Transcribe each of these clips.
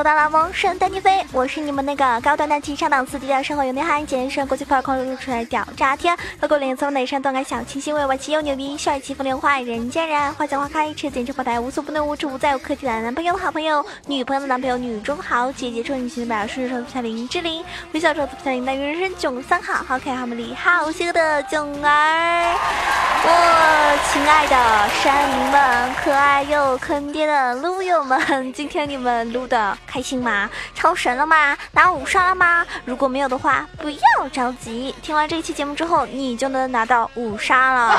吗？又到了萌神带你飞，我是你们那个高端大气上档次、低调生活有内涵、简约国际范儿、空露出来屌炸天、高过脸从内山断开小清新、外气又牛逼、帅气风流坏人见人爱、花见花开、车见车爆胎、无所不能、无处不在、有科技的男朋友、好朋友、女朋友的男朋友、女中豪、姐姐中女性的表示说彩林志玲、微笑说彩铃、大鱼人生囧三好、好可爱好美丽、好邪恶的囧儿，我亲爱的山民们、可爱又坑爹的撸友们，今天你们撸的开心吗？超神了吗？拿五杀了吗？如果没有的话，不要着急。听完这期节目之后，你就能拿到五杀了。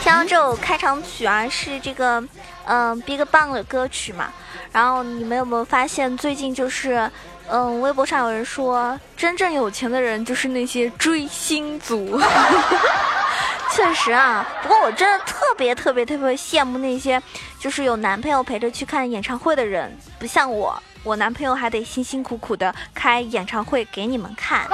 听到这首开场曲啊，是这个嗯、BigBang 的歌曲嘛。然后你们有没有发现，最近就是嗯，微博上有人说，真正有钱的人就是那些追星族。确实啊，不过我真的特别特别特别羡慕那些就是有男朋友陪着去看演唱会的人，不像我，我男朋友还得辛辛苦苦的开演唱会给你们看。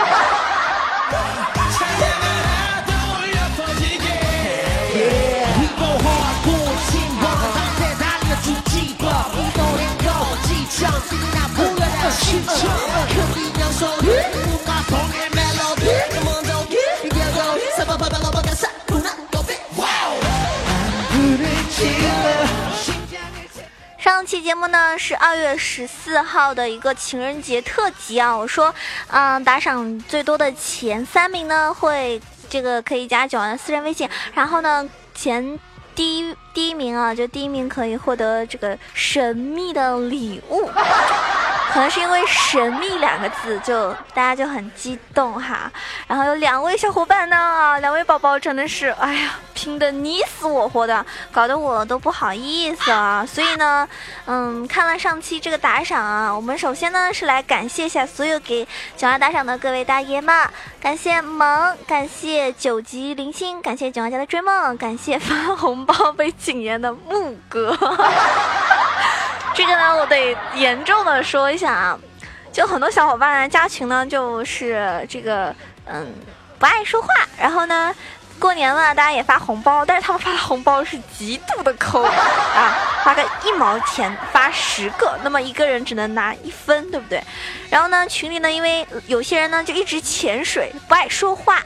上期节目呢是二月十四号的一个情人节特辑啊，我说，嗯，打赏最多的前三名呢会这个可以加九万的私人微信，然后呢前第一第一名啊，就第一名可以获得这个神秘的礼物。可能是因为“神秘”两个字，就大家就很激动哈。然后有两位小伙伴呢，两位宝宝真的是，哎呀，拼的你死我活的，搞得我都不好意思啊。所以呢，嗯，看了上期这个打赏啊，我们首先呢是来感谢一下所有给九儿打赏的各位大爷们，感谢萌，感谢九级零星，感谢囧儿家的追梦，感谢发红包被禁言的木哥。这个呢，我得严重的说一下啊，就很多小伙伴加群呢，就是这个嗯不爱说话，然后呢，过年了大家也发红包，但是他们发的红包是极度的抠啊，发个一毛钱发十个，那么一个人只能拿一分，对不对？然后呢，群里呢，因为有些人呢就一直潜水，不爱说话，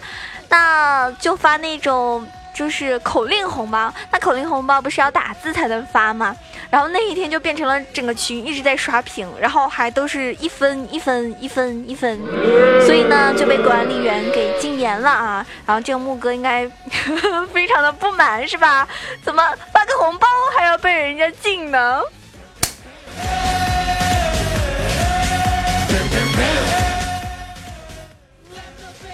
那就发那种。就是口令红包，那口令红包不是要打字才能发吗？然后那一天就变成了整个群一直在刷屏，然后还都是一分一分一分一分，所以呢就被管理员给禁言了啊。然后这个木哥应该 非常的不满是吧？怎么发个红包还要被人家禁呢？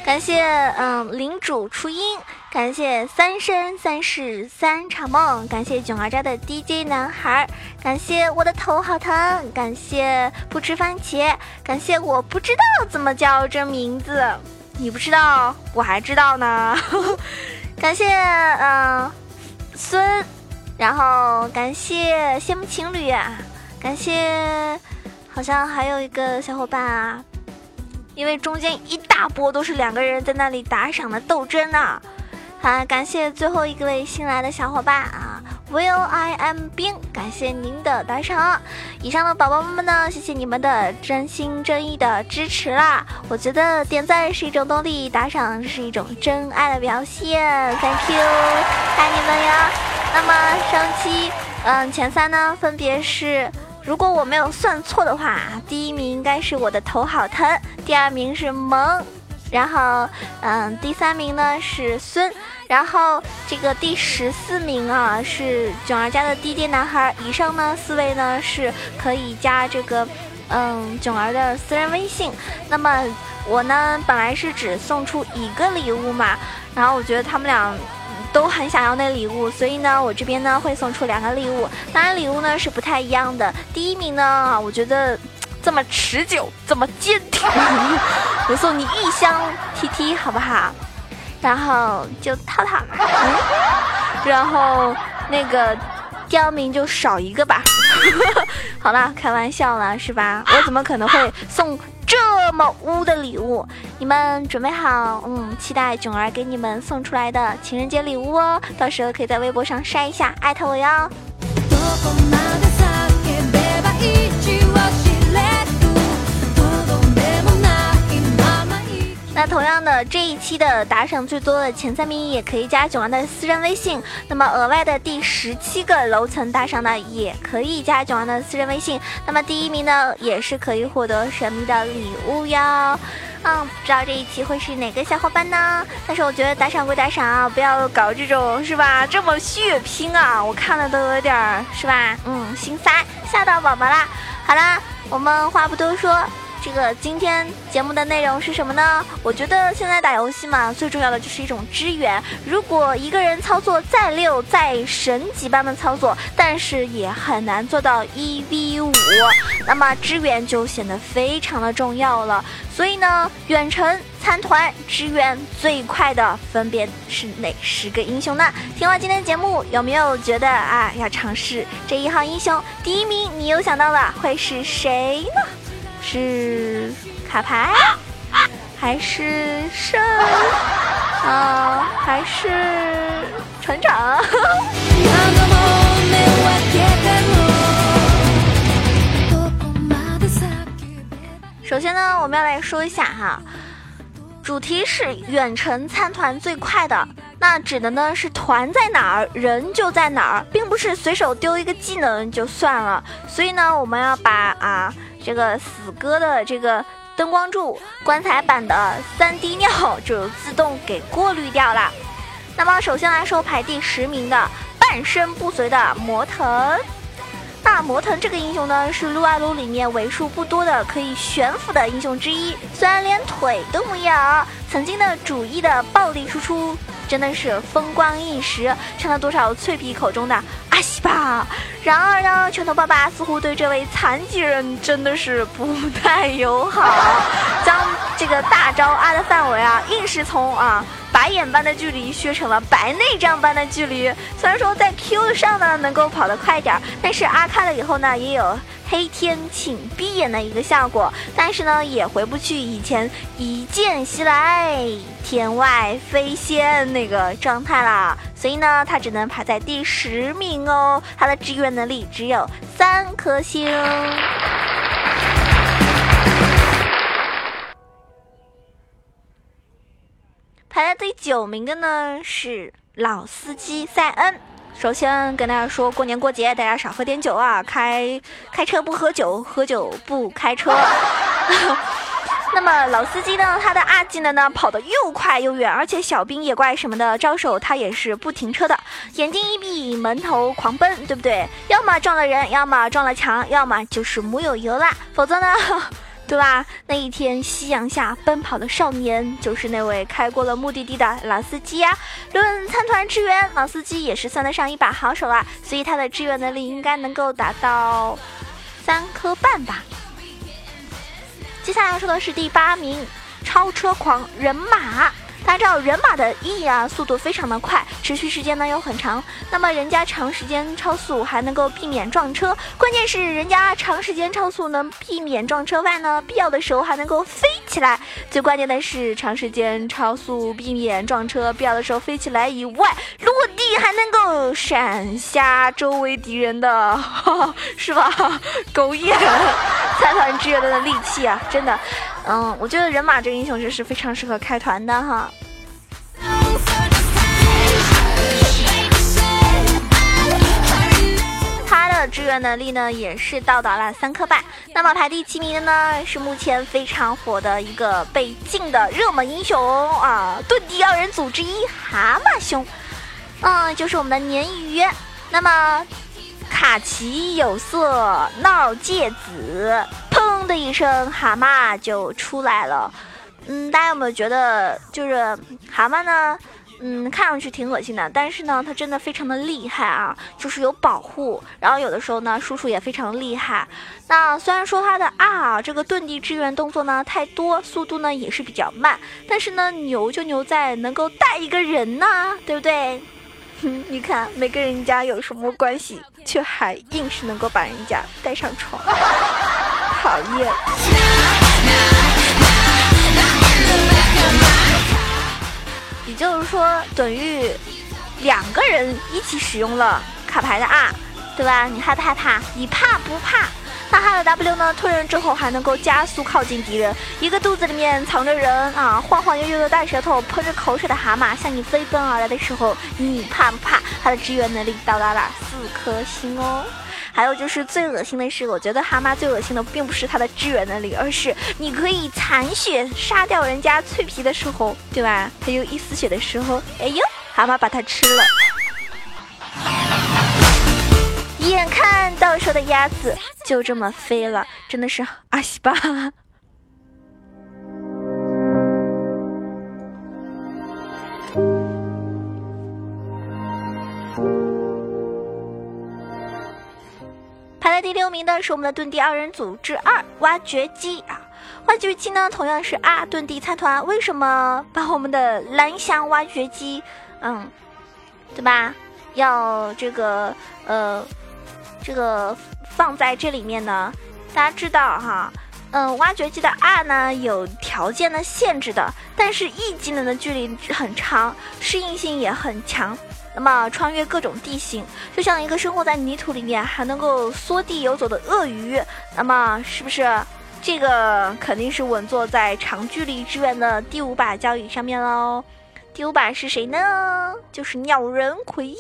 感谢嗯领主初音，感谢三生三世三场梦，感谢囧儿家的 DJ 男孩，感谢我的头好疼，感谢不吃番茄，感谢我不知道怎么叫这名字，你不知道我还知道呢，感谢嗯孙，然后感谢羡慕情侣，感谢好像还有一个小伙伴啊。因为中间一大波都是两个人在那里打赏的斗争呢、好，感谢最后一位新来的小伙伴啊，Will I am 冰，感谢您的打赏。以上的宝宝们呢，谢谢你们的真心真意的支持啦！我觉得点赞是一种动力，打赏是一种真爱的表现。Thank you，爱你们呀！那么上期嗯前三呢，分别是。如果我没有算错的话，第一名应该是我的头好疼，第二名是萌，然后嗯，第三名呢是孙，然后这个第十四名啊是囧儿家的滴滴男孩。以上呢四位呢是可以加这个嗯囧儿的私人微信。那么我呢本来是只送出一个礼物嘛，然后我觉得他们俩都很想要那礼物，所以呢，我这边呢会送出两个礼物，当然礼物呢是不太一样的。第一名呢，我觉得这么持久，这么坚挺，我送你一箱 T T 好不好？然后就套套，然后那个刁民就少一个吧。好了，开玩笑了是吧？我怎么可能会送？这么污的礼物，你们准备好？嗯，期待囧儿给你们送出来的情人节礼物哦，到时候可以在微博上晒一下，艾特我哟。那同样的，这一期的打赏最多的前三名也可以加九王的私人微信。那么额外的第十七个楼层打赏呢，也可以加九王的私人微信。那么第一名呢，也是可以获得神秘的礼物哟。嗯，不知道这一期会是哪个小伙伴呢？但是我觉得打赏归打赏啊，不要搞这种是吧？这么血拼啊，我看了都有点是吧？嗯，心塞，吓到宝宝啦。好啦，我们话不多说。这个今天节目的内容是什么呢？我觉得现在打游戏嘛，最重要的就是一种支援。如果一个人操作再溜、再神级般的操作，但是也很难做到一 v 五，那么支援就显得非常的重要了。所以呢，远程参团支援最快的分别是哪十个英雄呢？听完今天的节目，有没有觉得啊，要尝试这一号英雄？第一名，你又想到了会是谁呢？是卡牌，还是圣？啊，还是船长？首先呢，我们要来说一下哈，主题是远程参团最快的，那指的呢是团在哪儿，人就在哪儿，并不是随手丢一个技能就算了。所以呢，我们要把啊。这个死哥的这个灯光柱棺材板的三滴尿就自动给过滤掉了。那么首先来说排第十名的半身不遂的魔腾。那魔腾这个英雄呢是撸啊撸里面为数不多的可以悬浮的英雄之一，虽然连腿都没有，曾经的主义的暴力输出真的是风光一时，成了多少脆皮口中的阿。西吧。然而呢，拳头爸爸似乎对这位残疾人真的是不太友好，将这个大招阿的范围啊，硬是从啊白眼般的距离削成了白内障般的距离。虽然说在 Q 上呢能够跑得快点，但是阿开了以后呢，也有。黑天请闭眼的一个效果，但是呢，也回不去以前一剑袭来，天外飞仙那个状态啦。所以呢，他只能排在第十名哦。他的支援能力只有三颗星。排在第九名的呢是老司机塞恩。首先跟大家说，过年过节大家少喝点酒啊，开开车不喝酒，喝酒不开车。那么老司机呢，他的二技能呢跑得又快又远，而且小兵野怪什么的招手他也是不停车的，眼睛一闭门头狂奔，对不对？要么撞了人，要么撞了墙，要么就是木有油啦，否则呢？对吧？那一天夕阳下奔跑的少年，就是那位开过了目的地的老司机呀。论参团支援，老司机也是算得上一把好手了，所以他的支援能力应该能够达到三颗半吧。接下来要说的是第八名，超车狂人马。大家知道人马的 E 啊，速度非常的快，持续时间呢又很长。那么人家长时间超速还能够避免撞车，关键是人家长时间超速能避免撞车外呢，必要的时候还能够飞起来。最关键的是长时间超速避免撞车，必要的时候飞起来以外，落地还能够闪瞎周围敌人的，是吧？狗眼参团支援的利器啊，真的。嗯，我觉得人马这个英雄就是非常适合开团的哈。他的支援能力呢，也是到达了三颗半。那么排第七名的呢，是目前非常火的一个被禁的热门英雄啊，盾地二人组之一蛤蟆兄。嗯，就是我们的鲶鱼。那么卡其有色闹芥子。的一声，蛤蟆就出来了。嗯，大家有没有觉得，就是蛤蟆呢？嗯，看上去挺恶心的，但是呢，它真的非常的厉害啊，就是有保护。然后有的时候呢，叔叔也非常厉害。那虽然说他的啊这个遁地支援动作呢太多，速度呢也是比较慢，但是呢牛就牛在能够带一个人呢，对不对？哼，你看没跟人家有什么关系，却还硬是能够把人家带上床，讨厌。也就是说，等于两个人一起使用了卡牌的 R，对吧？你害不害怕？你怕不怕？那他的 W 呢？推人之后还能够加速靠近敌人。一个肚子里面藏着人啊，晃晃悠悠的大舌头，喷着口水的蛤蟆向你飞奔而来的时候，你怕不怕？他的支援能力到达了四颗星哦。还有就是最恶心的是，我觉得蛤蟆最恶心的并不是它的支援能力，而是你可以残血杀掉人家脆皮的时候，对吧？还有一丝血的时候，哎呦，蛤蟆把它吃了。眼看到手的鸭子就这么飞了，真的是阿西吧。第六名的是我们的遁地二人组之二挖掘机啊！挖掘机呢，同样是啊遁地参团，为什么把我们的蓝翔挖掘机，嗯，对吧？要这个呃。这个放在这里面呢，大家知道哈，嗯，挖掘机的 R 呢有条件的限制的，但是 E 技能的距离很长，适应性也很强，那么穿越各种地形，就像一个生活在泥土里面还能够缩地游走的鳄鱼，那么是不是这个肯定是稳坐在长距离支援的第五把交椅上面喽？第五把是谁呢？就是鸟人奎因。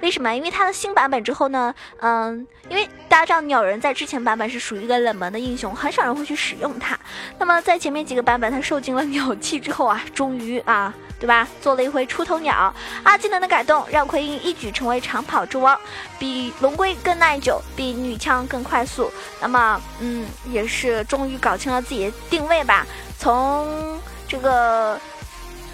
为什么？因为它的新版本之后呢，嗯，因为大家知道鸟人在之前版本是属于一个冷门的英雄，很少人会去使用它。那么在前面几个版本，它受尽了鸟气之后啊，终于啊，对吧？做了一回出头鸟。啊，技能的改动让奎因一举成为长跑之王，比龙龟更耐久，比女枪更快速。那么，嗯，也是终于搞清了自己的定位吧。从这个。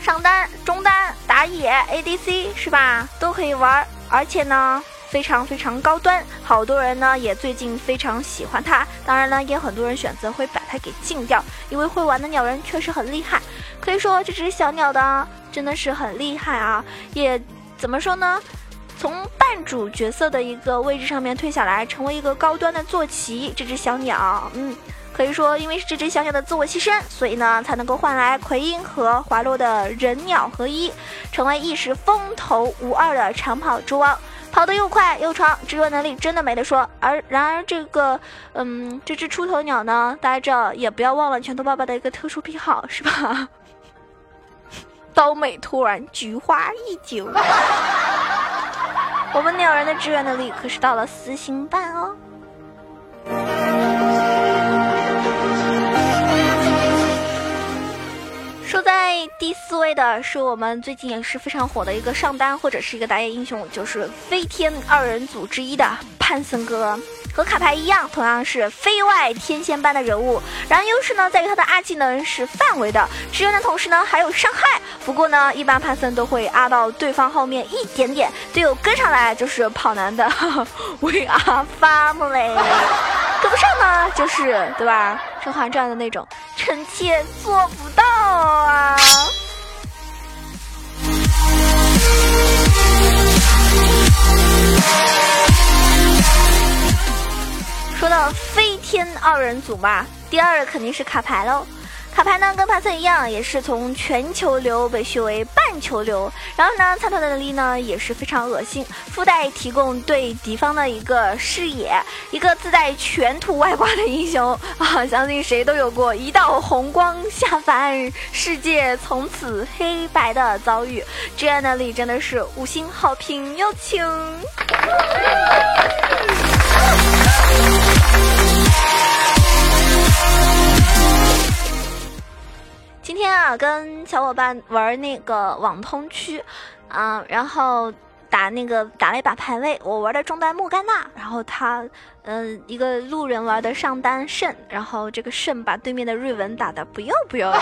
上单、中单、打野、ADC 是吧？都可以玩，而且呢，非常非常高端。好多人呢也最近非常喜欢它。当然呢，也很多人选择会把它给禁掉，因为会玩的鸟人确实很厉害。可以说这只小鸟的真的是很厉害啊！也怎么说呢？从半主角色的一个位置上面退下来，成为一个高端的坐骑。这只小鸟，嗯。可以说，因为是这只小鸟的自我牺牲，所以呢，才能够换来奎因和华洛的人鸟合一，成为一时风头无二的长跑之王，跑得又快又长，支援能力真的没得说。而然而这个，嗯，这只出头鸟呢，大家知道，也不要忘了拳头爸爸的一个特殊癖好，是吧？刀美突然菊花一紧，我们鸟人的支援能力可是到了四星半哦。在第四位的是我们最近也是非常火的一个上单或者是一个打野英雄，就是飞天二人组之一的潘森哥。和卡牌一样，同样是飞外天仙般的人物。然而优势呢，在于他的 R 技能是范围的，支援的同时呢，还有伤害。不过呢，一般潘森都会 R 到对方后面一点点，队友跟上来就是跑男的 We Are family，跟不上呢，就是对吧？《甄嬛传》的那种，臣妾做不到啊。说到飞天二人组吧，第二肯定是卡牌喽。卡牌呢跟帕森一样，也是从全球流被续为半球流。然后呢，参团的能力呢也是非常恶心，附带提供对敌方的一个视野，一个自带全图外挂的英雄啊！相信谁都有过一道红光下凡，世界从此黑白的遭遇。支援能力真的是五星好评哟，请。今天啊，跟小伙伴玩那个网通区，啊，然后打那个打了一把排位，我玩的中单莫甘娜，然后他，嗯，一个路人玩的上单肾，然后这个肾把对面的瑞文打的不要不要的。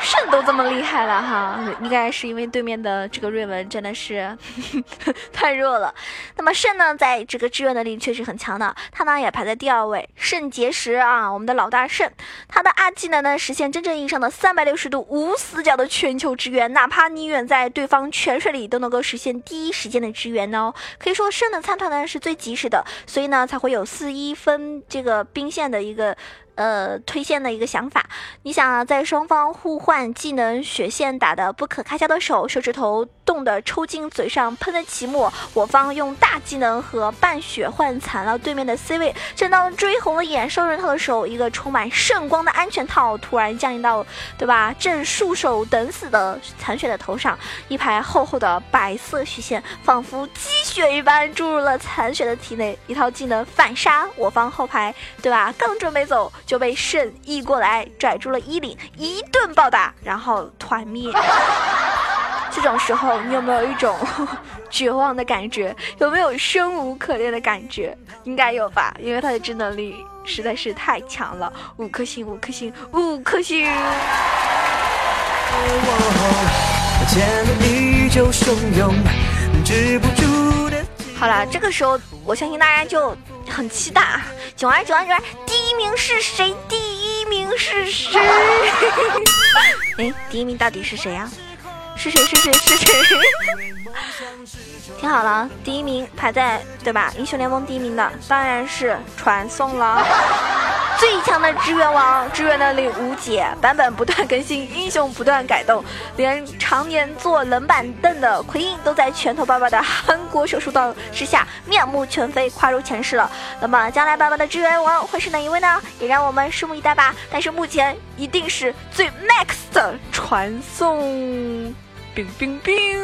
肾都这么厉害了哈，应该是因为对面的这个瑞文真的是 太弱了。那么肾呢，在这个支援能力确实很强的，他呢也排在第二位。肾结石啊，我们的老大肾，他的二技能呢实现真正意义上的三百六十度无死角的全球支援，哪怕你远在对方泉水里，都能够实现第一时间的支援哦。可以说肾的参团呢是最及时的，所以呢才会有四一分这个兵线的一个。呃，推线的一个想法，你想啊，在双方互换技能血线打的不可开交的手，手指头冻得抽筋，嘴上喷的起沫，我方用大技能和半血换残了对面的 C 位。正当追红了眼收人套的时候，一个充满圣光的安全套突然降临到，对吧？正束手等死的残血的头上，一排厚厚的白色血线仿佛积雪一般注入了残血的体内，一套技能反杀我方后排，对吧？刚准备走。就被圣意过来拽住了衣领，一顿暴打，然后团灭。这种时候，你有没有一种 绝望的感觉？有没有生无可恋的感觉？应该有吧，因为他的智能力实在是太强了，五颗星，五颗星，五颗星。好了，这个时候我相信大家就很期待啊，九二九二九二。第一名是谁？第一名是谁？哎，第一名到底是谁呀？是谁？是谁？是谁？听好了，第一名排在对吧？英雄联盟第一名的当然是传送了。最强的支援王，支援能力无解，版本不断更新，英雄不断改动，连常年坐冷板凳的奎因都在拳头爸爸的韩国手术刀之下面目全非，跨入前世了。那么将来爸爸的支援王会是哪一位呢？也让我们拭目以待吧。但是目前一定是最 max 的传送，冰冰冰。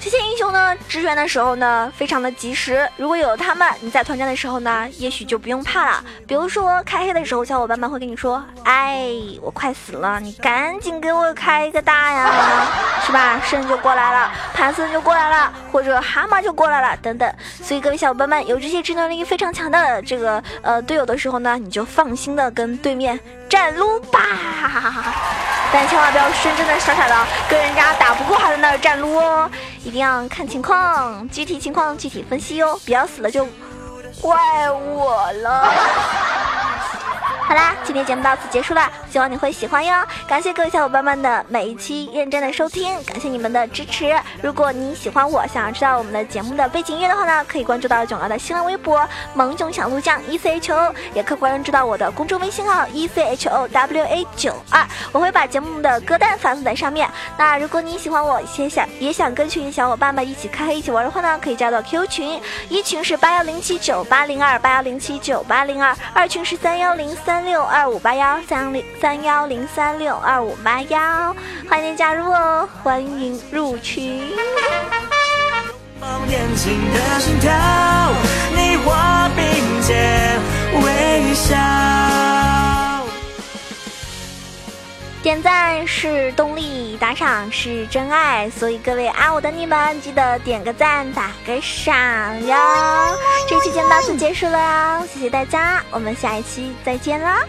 这些英雄呢，支援的时候呢，非常的及时。如果有他们，你在团战的时候呢，也许就不用怕了。比如说开黑的时候，小伙伴们会跟你说：“哎，我快死了，你赶紧给我开一个大呀，是吧？”圣就过来了，潘森就过来了，或者蛤蟆就过来了，等等。所以各位小伙伴们，有这些智能力非常强的这个呃队友的时候呢，你就放心的跟对面战撸吧。但千万不要深真的傻傻的跟人家打不过还在那儿站撸哦，一定要看情况，具体情况具体分析哦，不要死了就怪我了。好啦，今天节目到此结束了，希望你会喜欢哟。感谢各位小伙伴们的每一期认真的收听，感谢你们的支持。如果你喜欢我，想要知道我们的节目的背景音乐的话呢，可以关注到囧儿的新浪微博“萌囧小鹿酱 E C H O”，也可关注到我的公众微信号 “E C H O W A 九二”，我会把节目的歌单发送在上面。那如果你喜欢我，也想也想跟群小伙伴们一起开黑一起玩的话呢，可以加到 Q 群，一群是八幺零七九八零二八幺零七九八零二，二群是三幺零三。六二五八幺三幺零三幺零三六二五八幺，欢迎加入哦，欢迎入群。点赞是动力，打赏是真爱，所以各位爱我的你们，记得点个赞，打个赏哟！这期节目到此结束了哟，谢谢大家，我们下一期再见啦！